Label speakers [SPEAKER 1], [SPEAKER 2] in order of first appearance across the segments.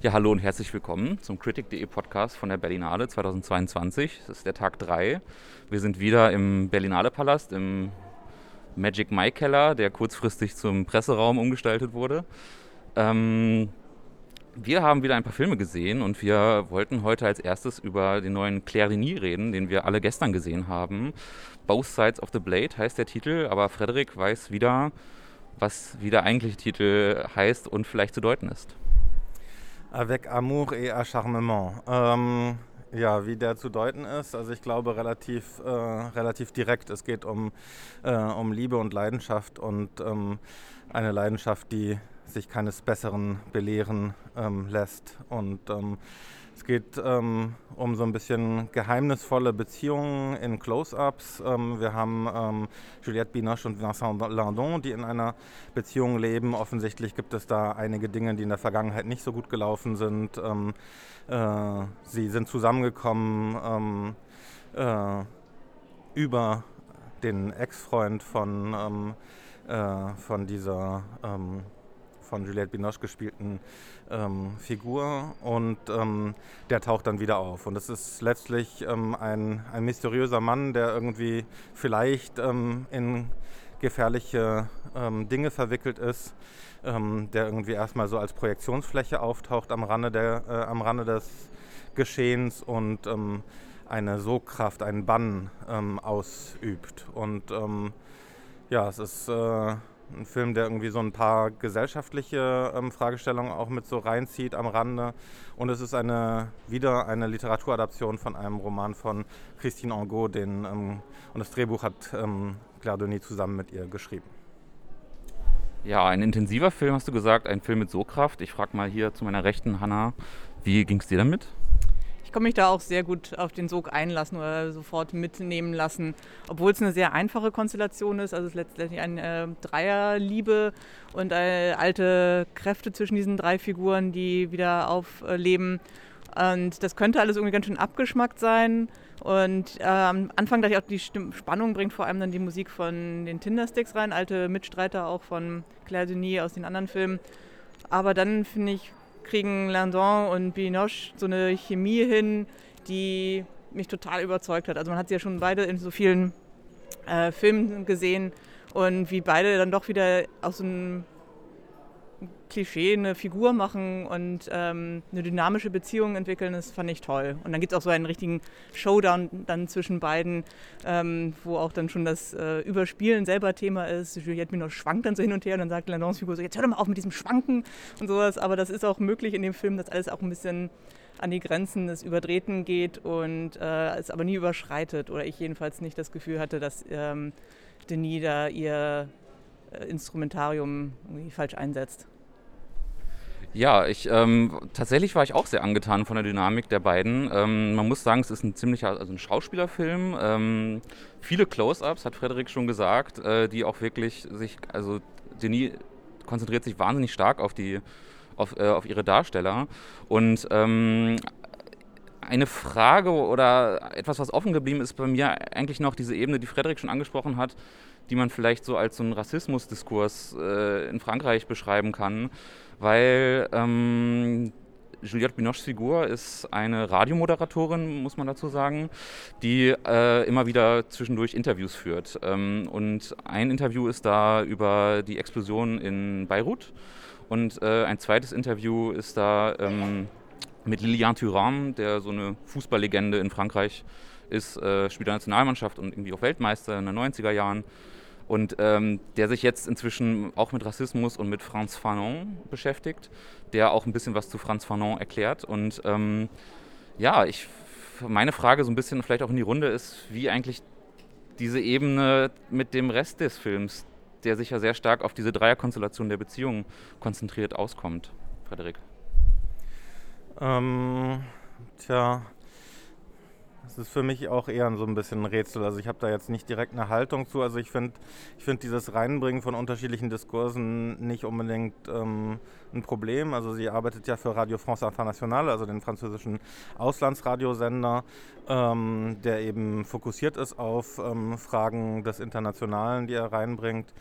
[SPEAKER 1] Ja, hallo und herzlich willkommen zum Critic.de Podcast von der Berlinale 2022. Das ist der Tag 3. Wir sind wieder im Berlinale Palast, im Magic Mike Keller, der kurzfristig zum Presseraum umgestaltet wurde. Ähm, wir haben wieder ein paar Filme gesehen und wir wollten heute als erstes über den neuen Claire Denis reden, den wir alle gestern gesehen haben. Both Sides of the Blade heißt der Titel, aber Frederik weiß wieder, was wie der eigentliche Titel heißt und vielleicht zu deuten ist.
[SPEAKER 2] Avec Amour et Acharnement. Ähm, ja, wie der zu deuten ist, also ich glaube relativ, äh, relativ direkt. Es geht um, äh, um Liebe und Leidenschaft und ähm, eine Leidenschaft, die sich keines Besseren belehren ähm, lässt. Und ähm, es geht ähm, um so ein bisschen geheimnisvolle Beziehungen in Close-ups. Ähm, wir haben ähm, Juliette Binoche und Vincent Landon, die in einer Beziehung leben. Offensichtlich gibt es da einige Dinge, die in der Vergangenheit nicht so gut gelaufen sind. Ähm, äh, sie sind zusammengekommen ähm, äh, über den Ex-Freund von, ähm, äh, von dieser von Juliette Binoche gespielten ähm, Figur und ähm, der taucht dann wieder auf. Und es ist letztlich ähm, ein, ein mysteriöser Mann, der irgendwie vielleicht ähm, in gefährliche ähm, Dinge verwickelt ist, ähm, der irgendwie erstmal so als Projektionsfläche auftaucht am Rande, der, äh, am Rande des Geschehens und eine Sogkraft, einen Bann ausübt. Und ja, es ist äh, ein Film, der irgendwie so ein paar gesellschaftliche ähm, Fragestellungen auch mit so reinzieht am Rande. Und es ist eine, wieder eine Literaturadaption von einem Roman von Christine Angot, den, ähm, und das Drehbuch hat ähm, Claire Denis zusammen mit ihr geschrieben.
[SPEAKER 1] Ja, ein intensiver Film, hast du gesagt, ein Film mit So-Kraft. Ich frage mal hier zu meiner Rechten, Hanna, wie ging es dir damit?
[SPEAKER 3] Ich kann mich da auch sehr gut auf den Sog einlassen oder sofort mitnehmen lassen, obwohl es eine sehr einfache Konstellation ist. Also es ist letztendlich eine äh, Dreierliebe und äh, alte Kräfte zwischen diesen drei Figuren, die wieder aufleben. Und das könnte alles irgendwie ganz schön abgeschmackt sein. Und äh, am Anfang dachte ich auch, die Stimm Spannung bringt vor allem dann die Musik von den Tindersticks rein, alte Mitstreiter auch von Claire Denis aus den anderen Filmen. Aber dann finde ich, kriegen Landon und Binoche so eine Chemie hin, die mich total überzeugt hat. Also man hat sie ja schon beide in so vielen äh, Filmen gesehen und wie beide dann doch wieder aus so einem Klischee eine Figur machen und ähm, eine dynamische Beziehung entwickeln, das fand ich toll. Und dann gibt es auch so einen richtigen Showdown dann zwischen beiden, ähm, wo auch dann schon das äh, Überspielen selber Thema ist. Juliette Minot schwankt dann so hin und her und dann sagt Landons Figur so, jetzt hör doch mal auf mit diesem Schwanken und sowas. Aber das ist auch möglich in dem Film, dass alles auch ein bisschen an die Grenzen des Übertreten geht und äh, es aber nie überschreitet. Oder ich jedenfalls nicht das Gefühl hatte, dass ähm, Denis da ihr Instrumentarium irgendwie falsch einsetzt.
[SPEAKER 1] Ja, ich ähm, tatsächlich war ich auch sehr angetan von der Dynamik der beiden. Ähm, man muss sagen, es ist ein ziemlicher, also ein Schauspielerfilm. Ähm, viele Close-ups, hat Frederik schon gesagt, äh, die auch wirklich sich, also Denis konzentriert sich wahnsinnig stark auf die, auf, äh, auf ihre Darsteller und ähm, eine Frage oder etwas, was offen geblieben ist bei mir, eigentlich noch diese Ebene, die Frederik schon angesprochen hat, die man vielleicht so als so einen Rassismusdiskurs äh, in Frankreich beschreiben kann weil ähm, Juliette Binoches Figur ist eine Radiomoderatorin, muss man dazu sagen, die äh, immer wieder zwischendurch Interviews führt. Ähm, und ein Interview ist da über die Explosion in Beirut und äh, ein zweites Interview ist da ähm, mit Lilian Thuram, der so eine Fußballlegende in Frankreich ist, äh, Spieler der Nationalmannschaft und irgendwie auch Weltmeister in den 90er Jahren und ähm, der sich jetzt inzwischen auch mit Rassismus und mit Franz Fanon beschäftigt, der auch ein bisschen was zu Franz Fanon erklärt. Und ähm, ja, ich, meine Frage so ein bisschen vielleicht auch in die Runde ist, wie eigentlich diese Ebene mit dem Rest des Films, der sich ja sehr stark auf diese Dreierkonstellation der Beziehung konzentriert, auskommt. Frederik.
[SPEAKER 2] Ähm, tja, das ist für mich auch eher so ein bisschen ein Rätsel. Also ich habe da jetzt nicht direkt eine Haltung zu. Also ich finde ich find dieses Reinbringen von unterschiedlichen Diskursen nicht unbedingt ähm, ein Problem. Also sie arbeitet ja für Radio France Internationale, also den französischen Auslandsradiosender, ähm, der eben fokussiert ist auf ähm, Fragen des Internationalen, die er reinbringt.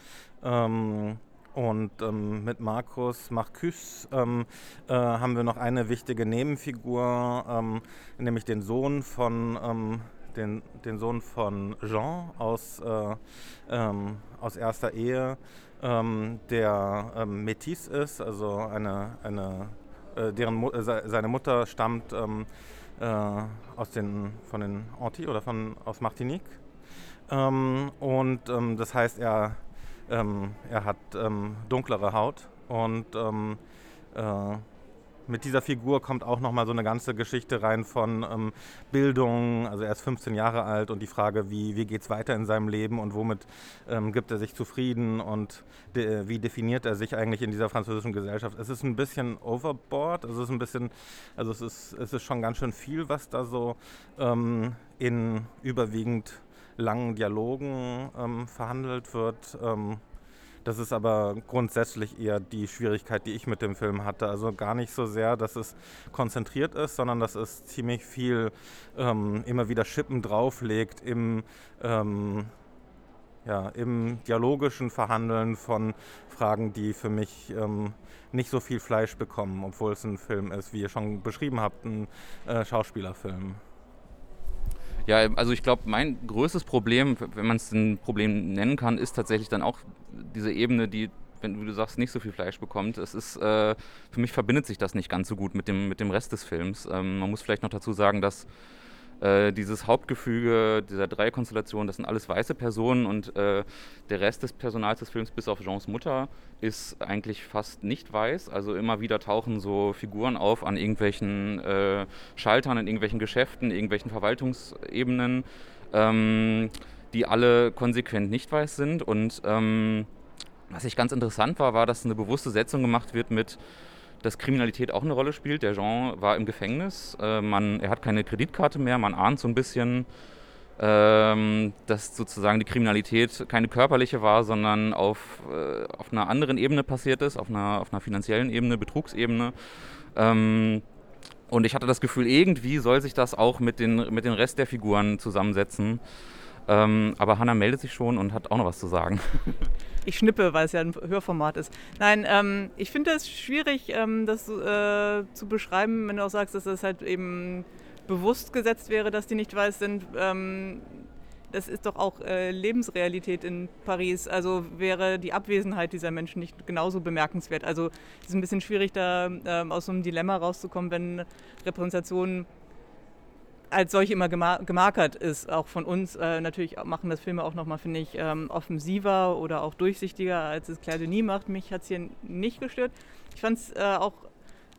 [SPEAKER 2] Ähm, und ähm, mit Markus Marcus ähm, äh, haben wir noch eine wichtige Nebenfigur, ähm, nämlich den Sohn von ähm, den, den Sohn von Jean aus, äh, ähm, aus erster Ehe, ähm, der Métis ist, also eine, eine äh, deren Mu äh, seine Mutter stammt äh, aus den, von den Antilles oder von, aus Martinique. Und das heißt, er, er hat dunklere Haut und äh, mit dieser Figur kommt auch nochmal so eine ganze Geschichte rein von ähm, Bildung. Also er ist 15 Jahre alt und die Frage, wie, wie geht es weiter in seinem Leben und womit ähm, gibt er sich zufrieden und de, wie definiert er sich eigentlich in dieser französischen Gesellschaft. Es ist ein bisschen overboard, es ist ein bisschen, also es ist, es ist schon ganz schön viel, was da so ähm, in überwiegend langen Dialogen ähm, verhandelt wird. Ähm, das ist aber grundsätzlich eher die Schwierigkeit, die ich mit dem Film hatte. Also gar nicht so sehr, dass es konzentriert ist, sondern dass es ziemlich viel ähm, immer wieder Schippen drauflegt im, ähm, ja, im dialogischen Verhandeln von Fragen, die für mich ähm, nicht so viel Fleisch bekommen, obwohl es ein Film ist, wie ihr schon beschrieben habt, ein äh, Schauspielerfilm.
[SPEAKER 1] Ja, also ich glaube, mein größtes Problem, wenn man es ein Problem nennen kann, ist tatsächlich dann auch diese Ebene, die, wenn du sagst, nicht so viel Fleisch bekommt. Es ist, äh, für mich verbindet sich das nicht ganz so gut mit dem, mit dem Rest des Films. Ähm, man muss vielleicht noch dazu sagen, dass äh, dieses Hauptgefüge dieser drei Konstellationen, das sind alles weiße Personen und äh, der Rest des Personals des Films, bis auf Jeans Mutter, ist eigentlich fast nicht weiß. Also immer wieder tauchen so Figuren auf an irgendwelchen äh, Schaltern, in irgendwelchen Geschäften, irgendwelchen Verwaltungsebenen, ähm, die alle konsequent nicht weiß sind. Und ähm, was ich ganz interessant war, war, dass eine bewusste Setzung gemacht wird mit dass Kriminalität auch eine Rolle spielt. Der Jean war im Gefängnis, äh, man, er hat keine Kreditkarte mehr, man ahnt so ein bisschen, ähm, dass sozusagen die Kriminalität keine körperliche war, sondern auf, äh, auf einer anderen Ebene passiert ist, auf einer, auf einer finanziellen Ebene, Betrugsebene. Ähm, und ich hatte das Gefühl, irgendwie soll sich das auch mit den, mit den Rest der Figuren zusammensetzen. Ähm, aber Hanna meldet sich schon und hat auch noch was zu sagen.
[SPEAKER 3] Ich schnippe, weil es ja ein Hörformat ist. Nein, ähm, ich finde es schwierig, ähm, das äh, zu beschreiben, wenn du auch sagst, dass das halt eben bewusst gesetzt wäre, dass die nicht weiß sind. Ähm, das ist doch auch äh, Lebensrealität in Paris. Also wäre die Abwesenheit dieser Menschen nicht genauso bemerkenswert. Also es ist ein bisschen schwierig, da ähm, aus so einem Dilemma rauszukommen, wenn Repräsentationen als solche immer gemarkert ist, auch von uns. Äh, natürlich machen das Filme auch nochmal, finde ich, ähm, offensiver oder auch durchsichtiger, als es Claire Denis macht. Mich hat es hier nicht gestört. Ich fand es äh, auch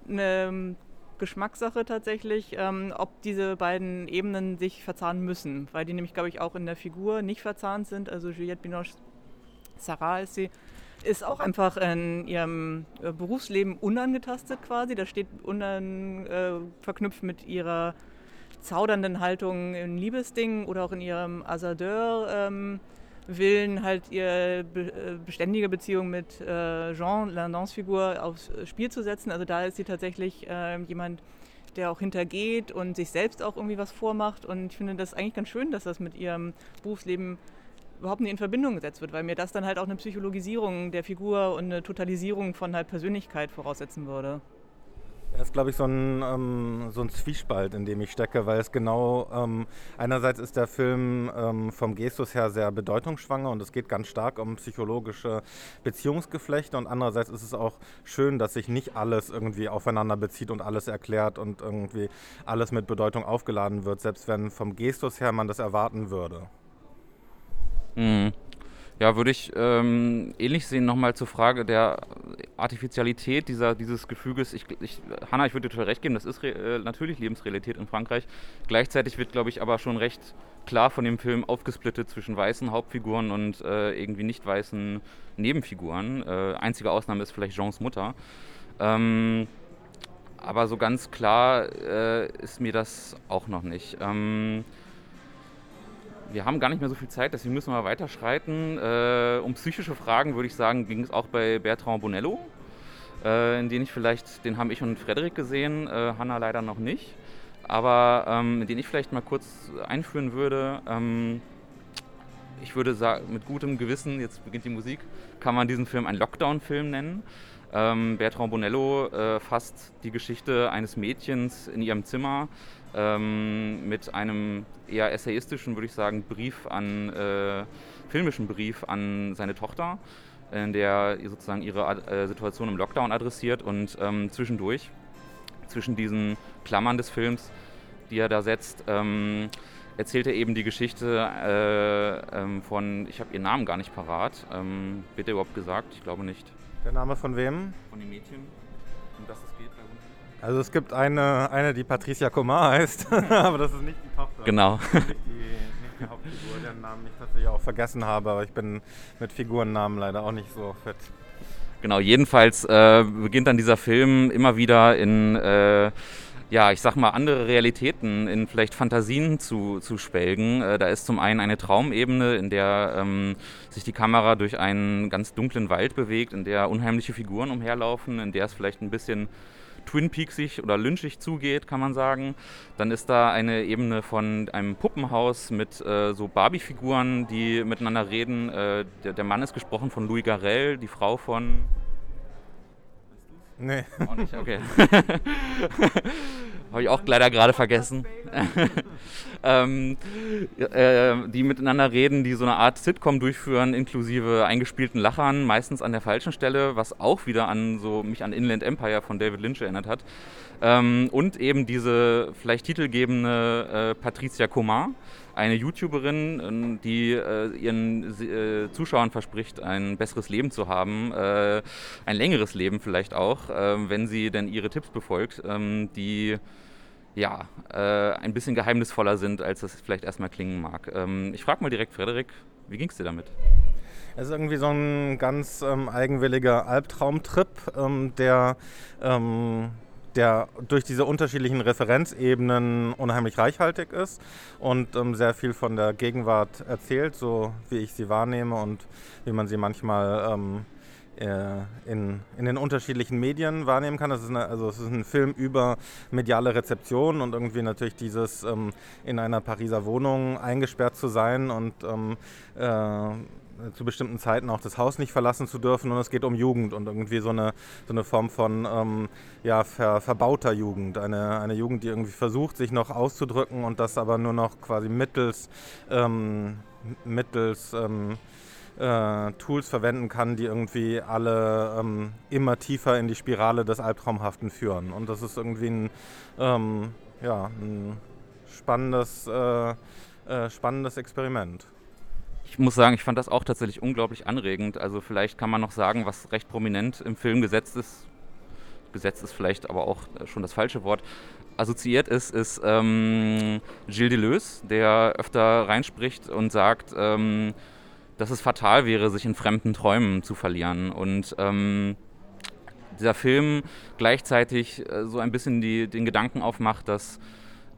[SPEAKER 3] eine ähm, Geschmackssache tatsächlich, ähm, ob diese beiden Ebenen sich verzahnen müssen, weil die nämlich, glaube ich, auch in der Figur nicht verzahnt sind. Also Juliette Binoche Sarah ist sie ist auch einfach in ihrem äh, Berufsleben unangetastet quasi. Da steht unan, äh, verknüpft mit ihrer zaudernden Haltung in Liebesdingen oder auch in ihrem Azadeur. Ähm, halt ihre äh, beständige Beziehung mit äh, Jean, Landons Figur, aufs Spiel zu setzen. Also da ist sie tatsächlich äh, jemand, der auch hintergeht und sich selbst auch irgendwie was vormacht. Und ich finde das eigentlich ganz schön, dass das mit ihrem Berufsleben überhaupt nicht in Verbindung gesetzt wird, weil mir das dann halt auch eine Psychologisierung der Figur und eine Totalisierung von halt Persönlichkeit voraussetzen würde.
[SPEAKER 2] Das ist, glaube ich, so ein, ähm, so ein Zwiespalt, in dem ich stecke, weil es genau, ähm, einerseits ist der Film ähm, vom Gestus her sehr bedeutungsschwanger und es geht ganz stark um psychologische Beziehungsgeflechte und andererseits ist es auch schön, dass sich nicht alles irgendwie aufeinander bezieht und alles erklärt und irgendwie alles mit Bedeutung aufgeladen wird, selbst wenn vom Gestus her man das erwarten würde.
[SPEAKER 1] Mhm. Ja, würde ich ähm, ähnlich sehen, nochmal zur Frage der Artificialität dieser, dieses Gefüges. Ich, ich, Hanna, ich würde dir recht geben, das ist äh, natürlich Lebensrealität in Frankreich. Gleichzeitig wird, glaube ich, aber schon recht klar von dem Film aufgesplittet zwischen weißen Hauptfiguren und äh, irgendwie nicht weißen Nebenfiguren. Äh, einzige Ausnahme ist vielleicht Jeans Mutter. Ähm, aber so ganz klar äh, ist mir das auch noch nicht. Ähm, wir haben gar nicht mehr so viel Zeit, deswegen müssen wir weiterschreiten. Äh, um psychische Fragen würde ich sagen, ging es auch bei Bertrand Bonello, äh, in den ich vielleicht, den haben ich und Frederik gesehen, äh, Hanna leider noch nicht, aber ähm, den ich vielleicht mal kurz einführen würde. Ähm, ich würde sagen, mit gutem Gewissen, jetzt beginnt die Musik, kann man diesen Film einen Lockdown-Film nennen. Ähm, Bertrand Bonello äh, fasst die Geschichte eines Mädchens in ihrem Zimmer ähm, mit einem eher essayistischen, würde ich sagen, Brief an, äh, filmischen Brief an seine Tochter, in der sozusagen ihre äh, Situation im Lockdown adressiert und ähm, zwischendurch, zwischen diesen Klammern des Films, die er da setzt, ähm, erzählt er eben die Geschichte äh, ähm, von, ich habe ihren Namen gar nicht parat, ähm, wird er überhaupt gesagt? Ich glaube nicht.
[SPEAKER 2] Der Name von wem?
[SPEAKER 1] Von dem Mädchen, um das es geht.
[SPEAKER 2] Also es gibt eine, eine die Patricia Comar heißt, aber das ist nicht die Tochter.
[SPEAKER 1] Genau.
[SPEAKER 2] Nicht die, nicht die Hauptfigur, deren Namen ich tatsächlich auch vergessen habe, aber ich bin mit Figurennamen leider auch nicht so fit.
[SPEAKER 1] Genau, jedenfalls äh, beginnt dann dieser Film immer wieder in... Äh, ja, ich sag mal, andere Realitäten in vielleicht Fantasien zu, zu spelgen. Äh, da ist zum einen eine Traumebene, in der ähm, sich die Kamera durch einen ganz dunklen Wald bewegt, in der unheimliche Figuren umherlaufen, in der es vielleicht ein bisschen Twin Peaksig oder lynchig zugeht, kann man sagen. Dann ist da eine Ebene von einem Puppenhaus mit äh, so Barbie-Figuren, die miteinander reden. Äh, der, der Mann ist gesprochen von Louis Garrel, die Frau von
[SPEAKER 2] Nee.
[SPEAKER 1] Auch nicht, okay. Habe ich auch leider gerade vergessen. ähm, äh, die miteinander reden, die so eine Art Sitcom durchführen, inklusive eingespielten Lachern, meistens an der falschen Stelle, was auch wieder an so mich an Inland Empire von David Lynch erinnert hat. Ähm, und eben diese vielleicht titelgebende äh, Patricia Comar, eine YouTuberin, ähm, die äh, ihren äh, Zuschauern verspricht, ein besseres Leben zu haben, äh, ein längeres Leben vielleicht auch, äh, wenn sie denn ihre Tipps befolgt, ähm, die ja, äh, ein bisschen geheimnisvoller sind, als das vielleicht erstmal klingen mag. Ähm, ich frage mal direkt Frederik, wie ging es dir damit?
[SPEAKER 2] Es ist irgendwie so ein ganz ähm, eigenwilliger Albtraumtrip, ähm, der ähm, der durch diese unterschiedlichen Referenzebenen unheimlich reichhaltig ist und ähm, sehr viel von der Gegenwart erzählt, so wie ich sie wahrnehme und wie man sie manchmal ähm, äh, in, in den unterschiedlichen Medien wahrnehmen kann. Das ist eine, also es ist ein Film über mediale Rezeption und irgendwie natürlich dieses ähm, in einer Pariser Wohnung eingesperrt zu sein und ähm, äh, äh, zu bestimmten Zeiten auch das Haus nicht verlassen zu dürfen und es geht um Jugend und irgendwie so eine, so eine Form von ähm, ja, ver, verbauter Jugend. Eine, eine Jugend, die irgendwie versucht, sich noch auszudrücken und das aber nur noch quasi mittels, ähm, mittels ähm, äh, Tools verwenden kann, die irgendwie alle ähm, immer tiefer in die Spirale des Albtraumhaften führen. Und das ist irgendwie ein, ähm, ja, ein spannendes, äh, äh, spannendes Experiment
[SPEAKER 1] ich muss sagen, ich fand das auch tatsächlich unglaublich anregend. Also vielleicht kann man noch sagen, was recht prominent im Film gesetzt ist. Gesetzt ist vielleicht aber auch schon das falsche Wort. Assoziiert ist, ist ähm, Gilles Deleuze, der öfter reinspricht und sagt, ähm, dass es fatal wäre, sich in fremden Träumen zu verlieren. Und ähm, dieser Film gleichzeitig äh, so ein bisschen die, den Gedanken aufmacht, dass,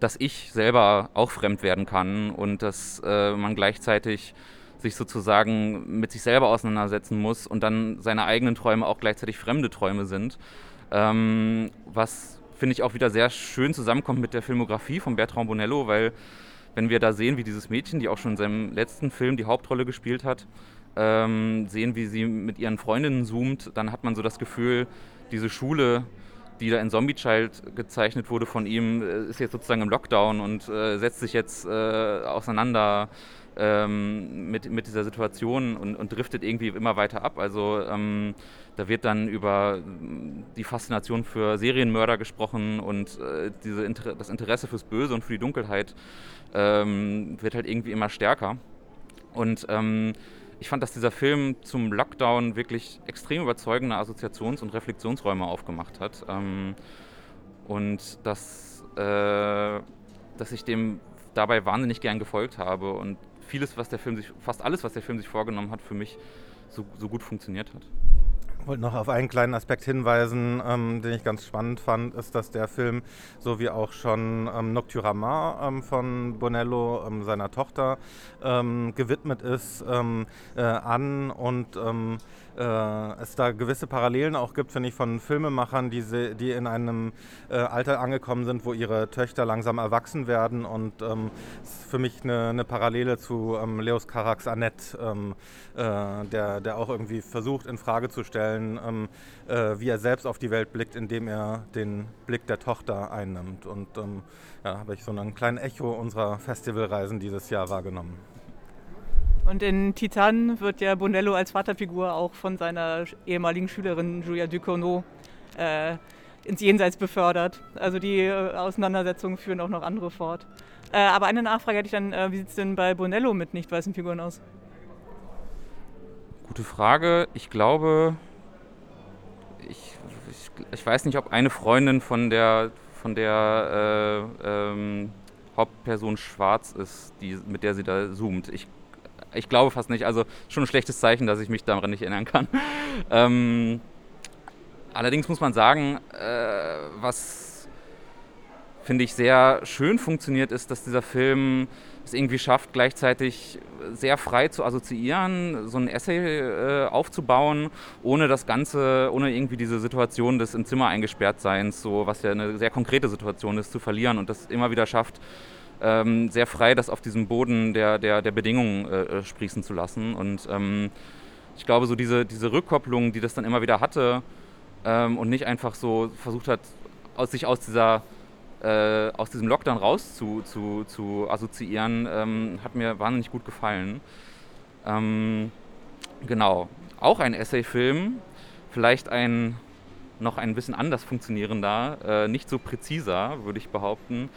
[SPEAKER 1] dass ich selber auch fremd werden kann und dass äh, man gleichzeitig sich sozusagen mit sich selber auseinandersetzen muss und dann seine eigenen Träume auch gleichzeitig fremde Träume sind. Ähm, was finde ich auch wieder sehr schön zusammenkommt mit der Filmografie von Bertrand Bonello, weil wenn wir da sehen, wie dieses Mädchen, die auch schon in seinem letzten Film die Hauptrolle gespielt hat, ähm, sehen, wie sie mit ihren Freundinnen zoomt, dann hat man so das Gefühl, diese Schule, die da in Zombie Child gezeichnet wurde von ihm, äh, ist jetzt sozusagen im Lockdown und äh, setzt sich jetzt äh, auseinander ähm, mit, mit dieser Situation und, und, driftet irgendwie immer weiter ab. Also ähm, da wird dann über die Faszination für Serienmörder gesprochen und äh, diese Inter das Interesse fürs Böse und für die Dunkelheit ähm, wird halt irgendwie immer stärker. Und ähm, ich fand, dass dieser Film zum Lockdown wirklich extrem überzeugende Assoziations- und Reflexionsräume aufgemacht hat. Ähm, und dass, äh, dass ich dem dabei wahnsinnig gern gefolgt habe und vieles, was der Film sich, fast alles, was der Film sich vorgenommen hat, für mich so, so gut funktioniert hat.
[SPEAKER 2] Wollte noch auf einen kleinen Aspekt hinweisen, ähm, den ich ganz spannend fand, ist, dass der Film, so wie auch schon ähm, Nocturama ähm, von Bonello, ähm, seiner Tochter, ähm, gewidmet ist ähm, äh, an und äh, es da gewisse Parallelen auch gibt, finde ich, von Filmemachern, die, sie, die in einem äh, Alter angekommen sind, wo ihre Töchter langsam erwachsen werden. Und ist für mich eine, eine Parallele zu Leos Carax Annette, äh, der, der auch irgendwie versucht, in Frage zu stellen, ähm, äh, wie er selbst auf die Welt blickt, indem er den Blick der Tochter einnimmt. Und ähm, ja, habe ich so einen kleinen Echo unserer Festivalreisen dieses Jahr wahrgenommen.
[SPEAKER 3] Und in Titan wird ja Bonello als Vaterfigur auch von seiner ehemaligen Schülerin Julia Ducournau äh, ins Jenseits befördert. Also die äh, Auseinandersetzungen führen auch noch andere fort. Äh, aber eine Nachfrage hätte ich dann, äh, wie sieht es denn bei Bonello mit nicht weißen Figuren aus?
[SPEAKER 1] Gute Frage. Ich glaube, ich, ich, ich weiß nicht, ob eine Freundin von der, von der äh, ähm, Hauptperson schwarz ist, die, mit der sie da zoomt. Ich ich glaube fast nicht. Also schon ein schlechtes Zeichen, dass ich mich daran nicht erinnern kann. ähm, allerdings muss man sagen, äh, was finde ich sehr schön funktioniert, ist, dass dieser Film es irgendwie schafft, gleichzeitig sehr frei zu assoziieren, so ein Essay äh, aufzubauen, ohne das Ganze, ohne irgendwie diese Situation des im Zimmer eingesperrt Seins, so was ja eine sehr konkrete Situation ist, zu verlieren und das immer wieder schafft, ähm, sehr frei das auf diesem Boden der, der, der Bedingungen äh, äh, sprießen zu lassen. Und ähm, ich glaube, so diese, diese Rückkopplung, die das dann immer wieder hatte ähm, und nicht einfach so versucht hat, aus sich aus dieser äh, aus diesem Lockdown raus zu, zu, zu assoziieren, ähm, hat mir wahnsinnig gut gefallen. Ähm, genau. Auch ein Essayfilm, vielleicht ein noch ein bisschen anders funktionierender, äh, nicht so präziser, würde ich behaupten,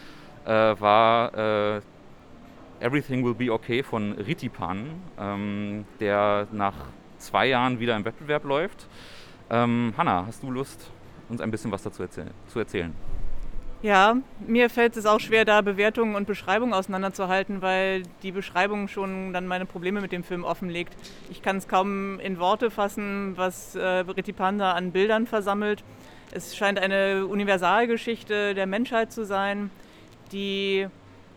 [SPEAKER 1] äh, war äh, Everything Will Be Okay von Ritipan, ähm, der nach zwei Jahren wieder im Wettbewerb läuft. Ähm, Hanna, hast du Lust, uns ein bisschen was dazu erzähl zu erzählen?
[SPEAKER 3] Ja, mir fällt es auch schwer, da Bewertungen und Beschreibungen auseinanderzuhalten, weil die Beschreibung schon dann meine Probleme mit dem Film offenlegt. Ich kann es kaum in Worte fassen, was äh, da an Bildern versammelt. Es scheint eine Universalgeschichte der Menschheit zu sein die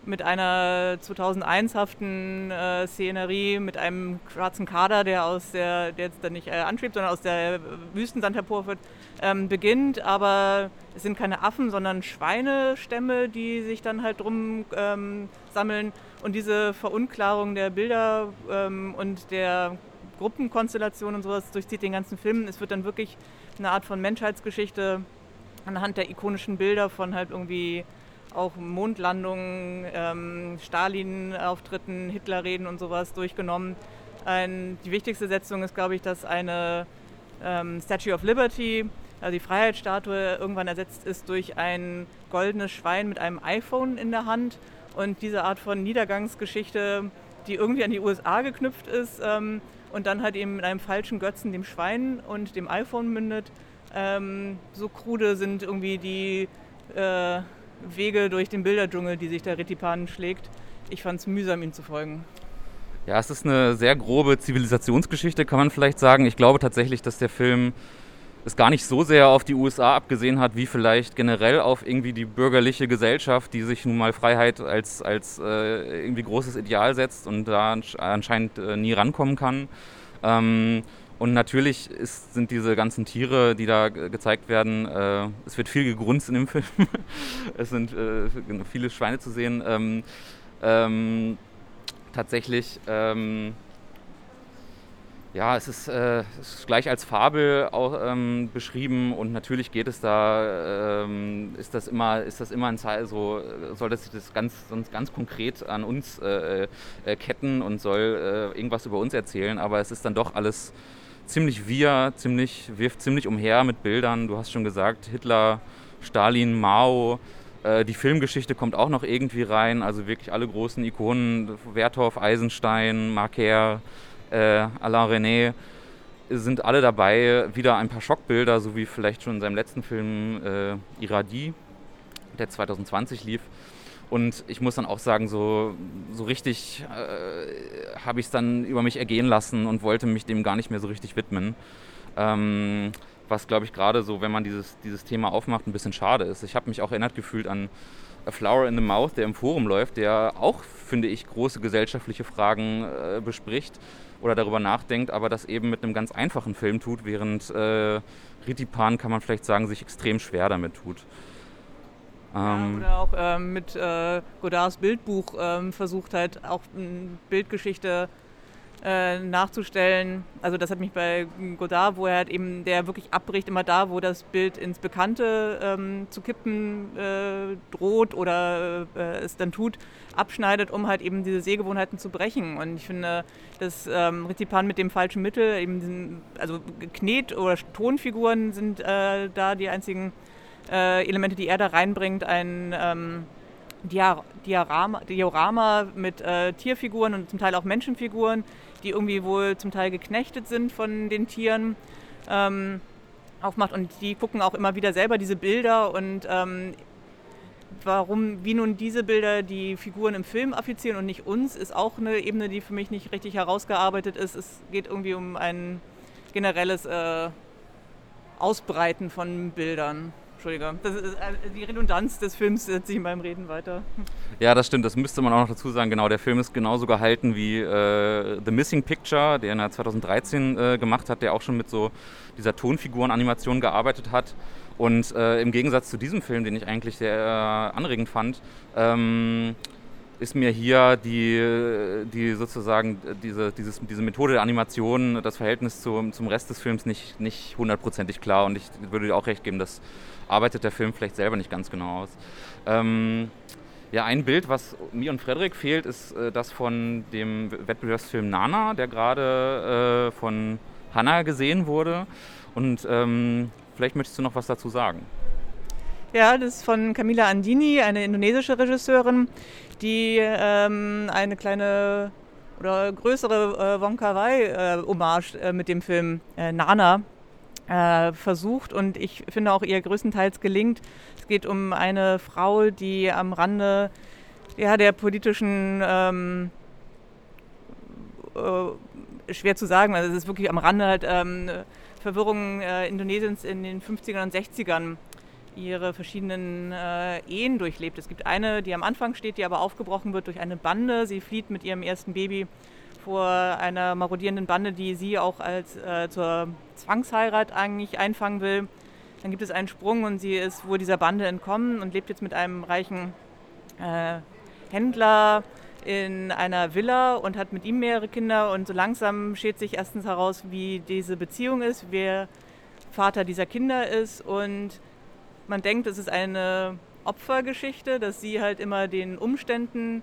[SPEAKER 3] mit einer 2001-haften äh, Szenerie, mit einem schwarzen Kader, der aus der, der jetzt dann nicht äh, anschwebt, sondern aus der Wüstensand hervorführt, ähm, beginnt. Aber es sind keine Affen, sondern Schweinestämme, die sich dann halt drum ähm, sammeln. Und diese Verunklarung der Bilder ähm, und der Gruppenkonstellation und sowas durchzieht den ganzen Film. Es wird dann wirklich eine Art von Menschheitsgeschichte anhand der ikonischen Bilder von halt irgendwie auch Mondlandungen, ähm, Stalin-Auftritten, Hitler-Reden und sowas durchgenommen. Ein, die wichtigste Setzung ist, glaube ich, dass eine ähm, Statue of Liberty, also die Freiheitsstatue, irgendwann ersetzt ist durch ein goldenes Schwein mit einem iPhone in der Hand. Und diese Art von Niedergangsgeschichte, die irgendwie an die USA geknüpft ist ähm, und dann halt eben mit einem falschen Götzen, dem Schwein und dem iPhone mündet. Ähm, so krude sind irgendwie die äh, Wege durch den Bilderdschungel, die sich der Retipan schlägt. Ich fand es mühsam, ihm zu folgen.
[SPEAKER 1] Ja, es ist eine sehr grobe Zivilisationsgeschichte, kann man vielleicht sagen. Ich glaube tatsächlich, dass der Film es gar nicht so sehr auf die USA abgesehen hat, wie vielleicht generell auf irgendwie die bürgerliche Gesellschaft, die sich nun mal Freiheit als, als äh, irgendwie großes Ideal setzt und da anscheinend äh, nie rankommen kann. Ähm, und natürlich ist, sind diese ganzen Tiere, die da gezeigt werden, äh, es wird viel gegrunzt in dem Film. es sind äh, viele Schweine zu sehen. Ähm, ähm, tatsächlich, ähm, ja, es ist, äh, es ist, gleich als Fabel auch ähm, beschrieben und natürlich geht es da, ähm, ist das immer, ist das immer ein Teil, so soll das sich das ganz, ganz konkret an uns äh, äh, ketten und soll äh, irgendwas über uns erzählen, aber es ist dann doch alles ziemlich wir, ziemlich, wirft ziemlich umher mit Bildern. Du hast schon gesagt, Hitler, Stalin, Mao. Äh, die Filmgeschichte kommt auch noch irgendwie rein. Also wirklich alle großen Ikonen, Werthoff, Eisenstein, Marquer, äh, Alain René sind alle dabei. Wieder ein paar Schockbilder, so wie vielleicht schon in seinem letzten Film äh, Iradi, der 2020 lief. Und ich muss dann auch sagen, so, so richtig äh, habe ich es dann über mich ergehen lassen und wollte mich dem gar nicht mehr so richtig widmen. Ähm, was, glaube ich, gerade so, wenn man dieses, dieses Thema aufmacht, ein bisschen schade ist. Ich habe mich auch erinnert gefühlt an A Flower in the Mouth, der im Forum läuft, der auch, finde ich, große gesellschaftliche Fragen äh, bespricht oder darüber nachdenkt, aber das eben mit einem ganz einfachen Film tut, während äh, Ritipan, kann man vielleicht sagen, sich extrem schwer damit tut.
[SPEAKER 3] Ähm ja, oder auch ähm, mit äh, Godards Bildbuch ähm, versucht halt auch eine Bildgeschichte äh, nachzustellen. Also das hat mich bei Godard, wo er halt eben, der wirklich abbricht, immer da, wo das Bild ins Bekannte ähm, zu kippen äh, droht oder äh, es dann tut, abschneidet, um halt eben diese Sehgewohnheiten zu brechen. Und ich finde, dass ähm, Rizipan mit dem falschen Mittel, eben diesen, also Knet- oder Tonfiguren sind äh, da die einzigen äh, Elemente, die er da reinbringt. Ein ähm, Diorama, Diorama mit äh, Tierfiguren und zum Teil auch Menschenfiguren, die irgendwie wohl zum Teil geknechtet sind von den Tieren, ähm, aufmacht. Und die gucken auch immer wieder selber diese Bilder und ähm, warum, wie nun diese Bilder die Figuren im Film affizieren und nicht uns, ist auch eine Ebene, die für mich nicht richtig herausgearbeitet ist. Es geht irgendwie um ein generelles äh, Ausbreiten von Bildern. Entschuldige. Das ist, äh, die Redundanz des Films setzt sich in meinem Reden weiter.
[SPEAKER 1] Ja, das stimmt. Das müsste man auch noch dazu sagen. Genau, der Film ist genauso gehalten wie äh, The Missing Picture, den er 2013 äh, gemacht hat, der auch schon mit so dieser Tonfigurenanimation gearbeitet hat. Und äh, im Gegensatz zu diesem Film, den ich eigentlich sehr äh, anregend fand, ähm, ist mir hier die, die sozusagen diese, dieses, diese Methode der Animation, das Verhältnis zum, zum Rest des Films nicht, nicht hundertprozentig klar. Und ich würde dir auch recht geben, das arbeitet der Film vielleicht selber nicht ganz genau aus. Ähm, ja, ein Bild, was mir und Frederik fehlt, ist äh, das von dem Wettbewerbsfilm Nana, der gerade äh, von Hanna gesehen wurde. Und ähm, vielleicht möchtest du noch was dazu sagen.
[SPEAKER 3] Ja, das ist von Camila Andini, eine indonesische Regisseurin, die ähm, eine kleine oder größere äh, Wonka Wai-Hommage äh, äh, mit dem Film äh, Nana äh, versucht und ich finde auch ihr größtenteils gelingt. Es geht um eine Frau, die am Rande ja, der politischen ähm, äh, schwer zu sagen, also es ist wirklich am Rande halt ähm, Verwirrung Indonesiens in den 50ern und 60ern ihre verschiedenen äh, Ehen durchlebt. Es gibt eine, die am Anfang steht, die aber aufgebrochen wird durch eine Bande. Sie flieht mit ihrem ersten Baby vor einer marodierenden Bande, die sie auch als äh, zur Zwangsheirat eigentlich einfangen will. Dann gibt es einen Sprung und sie ist wohl dieser Bande entkommen und lebt jetzt mit einem reichen äh, Händler in einer Villa und hat mit ihm mehrere Kinder. Und so langsam schält sich erstens heraus, wie diese Beziehung ist, wer Vater dieser Kinder ist. Und man denkt, es ist eine Opfergeschichte, dass sie halt immer den Umständen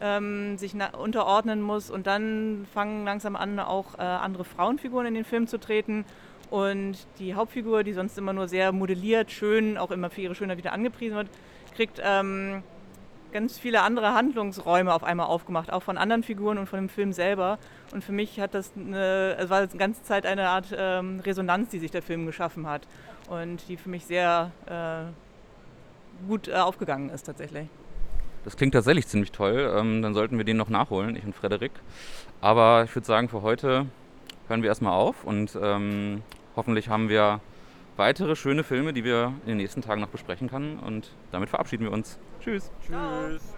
[SPEAKER 3] ähm, sich unterordnen muss. Und dann fangen langsam an, auch äh, andere Frauenfiguren in den Film zu treten. Und die Hauptfigur, die sonst immer nur sehr modelliert, schön, auch immer für ihre Schönheit wieder angepriesen wird, kriegt ähm, ganz viele andere Handlungsräume auf einmal aufgemacht, auch von anderen Figuren und von dem Film selber. Und für mich hat das eine, es war die ganze Zeit eine Art ähm, Resonanz, die sich der Film geschaffen hat und die für mich sehr äh, gut äh, aufgegangen ist tatsächlich.
[SPEAKER 1] Das klingt tatsächlich ziemlich toll. Ähm, dann sollten wir den noch nachholen, ich und Frederik. Aber ich würde sagen, für heute hören wir erstmal auf und ähm, hoffentlich haben wir weitere schöne Filme, die wir in den nächsten Tagen noch besprechen können. Und damit verabschieden wir uns. Tschüss.
[SPEAKER 3] Tschüss.